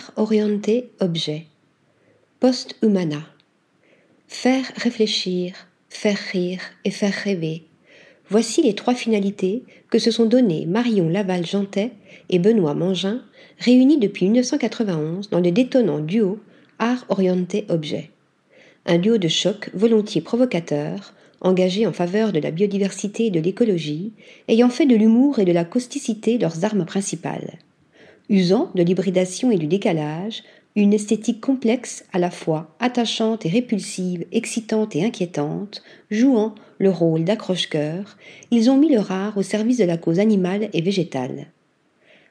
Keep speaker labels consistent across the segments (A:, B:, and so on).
A: Art orienté objet. Post humana. Faire réfléchir, faire rire et faire rêver. Voici les trois finalités que se sont données Marion Laval-Jantet et Benoît Mangin, réunis depuis 1991 dans le détonnant duo Art orienté objet. Un duo de choc volontiers provocateur, engagé en faveur de la biodiversité et de l'écologie, ayant fait de l'humour et de la causticité leurs armes principales usant de l'hybridation et du décalage, une esthétique complexe à la fois attachante et répulsive, excitante et inquiétante, jouant le rôle d'accroche-cœur, ils ont mis le rare au service de la cause animale et végétale.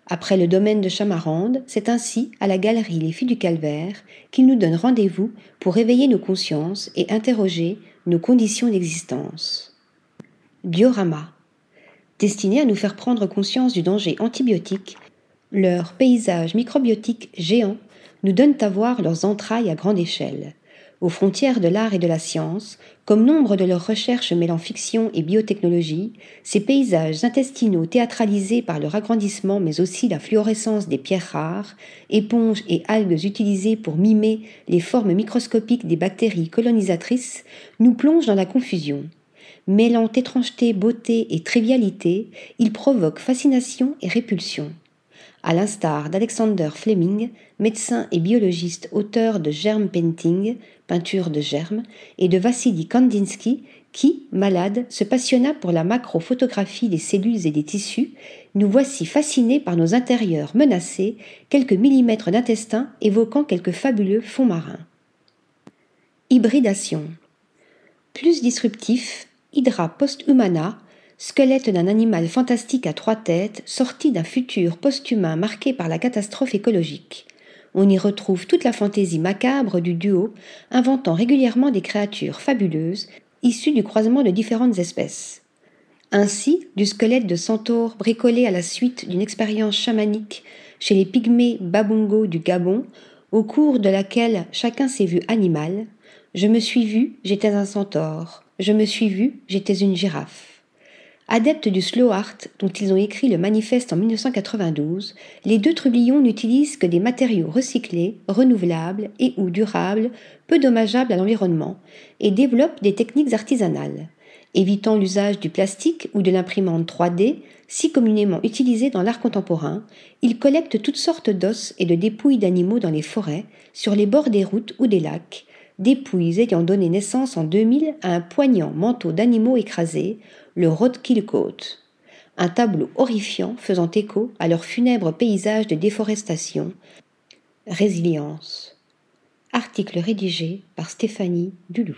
A: Après le domaine de Chamarande, c'est ainsi à la galerie Les Filles du Calvaire qu'ils nous donnent rendez-vous pour éveiller nos consciences et interroger nos conditions d'existence. Diorama. Destiné à nous faire prendre conscience du danger antibiotique leurs paysages microbiotiques géants nous donnent à voir leurs entrailles à grande échelle. Aux frontières de l'art et de la science, comme nombre de leurs recherches mêlant fiction et biotechnologie, ces paysages intestinaux théâtralisés par leur agrandissement mais aussi la fluorescence des pierres rares, éponges et algues utilisées pour mimer les formes microscopiques des bactéries colonisatrices, nous plongent dans la confusion. Mêlant étrangeté, beauté et trivialité, ils provoquent fascination et répulsion à l'instar d'Alexander Fleming, médecin et biologiste auteur de Germ Painting, peinture de germes, et de Vassili Kandinsky, qui, malade, se passionna pour la macrophotographie des cellules et des tissus, nous voici fascinés par nos intérieurs menacés, quelques millimètres d'intestin évoquant quelques fabuleux fonds marins. Hybridation. Plus disruptif, Hydra post-humana squelette d'un animal fantastique à trois têtes, sorti d'un futur post-humain marqué par la catastrophe écologique. On y retrouve toute la fantaisie macabre du duo, inventant régulièrement des créatures fabuleuses, issues du croisement de différentes espèces. Ainsi, du squelette de centaure bricolé à la suite d'une expérience chamanique chez les pygmées babongo du Gabon, au cours de laquelle chacun s'est vu animal, je me suis vu, j'étais un centaure, je me suis vu, j'étais une girafe. Adeptes du slow art dont ils ont écrit le manifeste en 1992, les deux trublions n'utilisent que des matériaux recyclés, renouvelables et ou durables, peu dommageables à l'environnement, et développent des techniques artisanales. Évitant l'usage du plastique ou de l'imprimante 3D, si communément utilisée dans l'art contemporain, ils collectent toutes sortes d'os et de dépouilles d'animaux dans les forêts, sur les bords des routes ou des lacs, dépouilles ayant donné naissance en 2000 à un poignant manteau d'animaux écrasés, le Roadkill Coat, un tableau horrifiant faisant écho à leur funèbre paysage de déforestation. Résilience. Article rédigé par Stéphanie Dulou.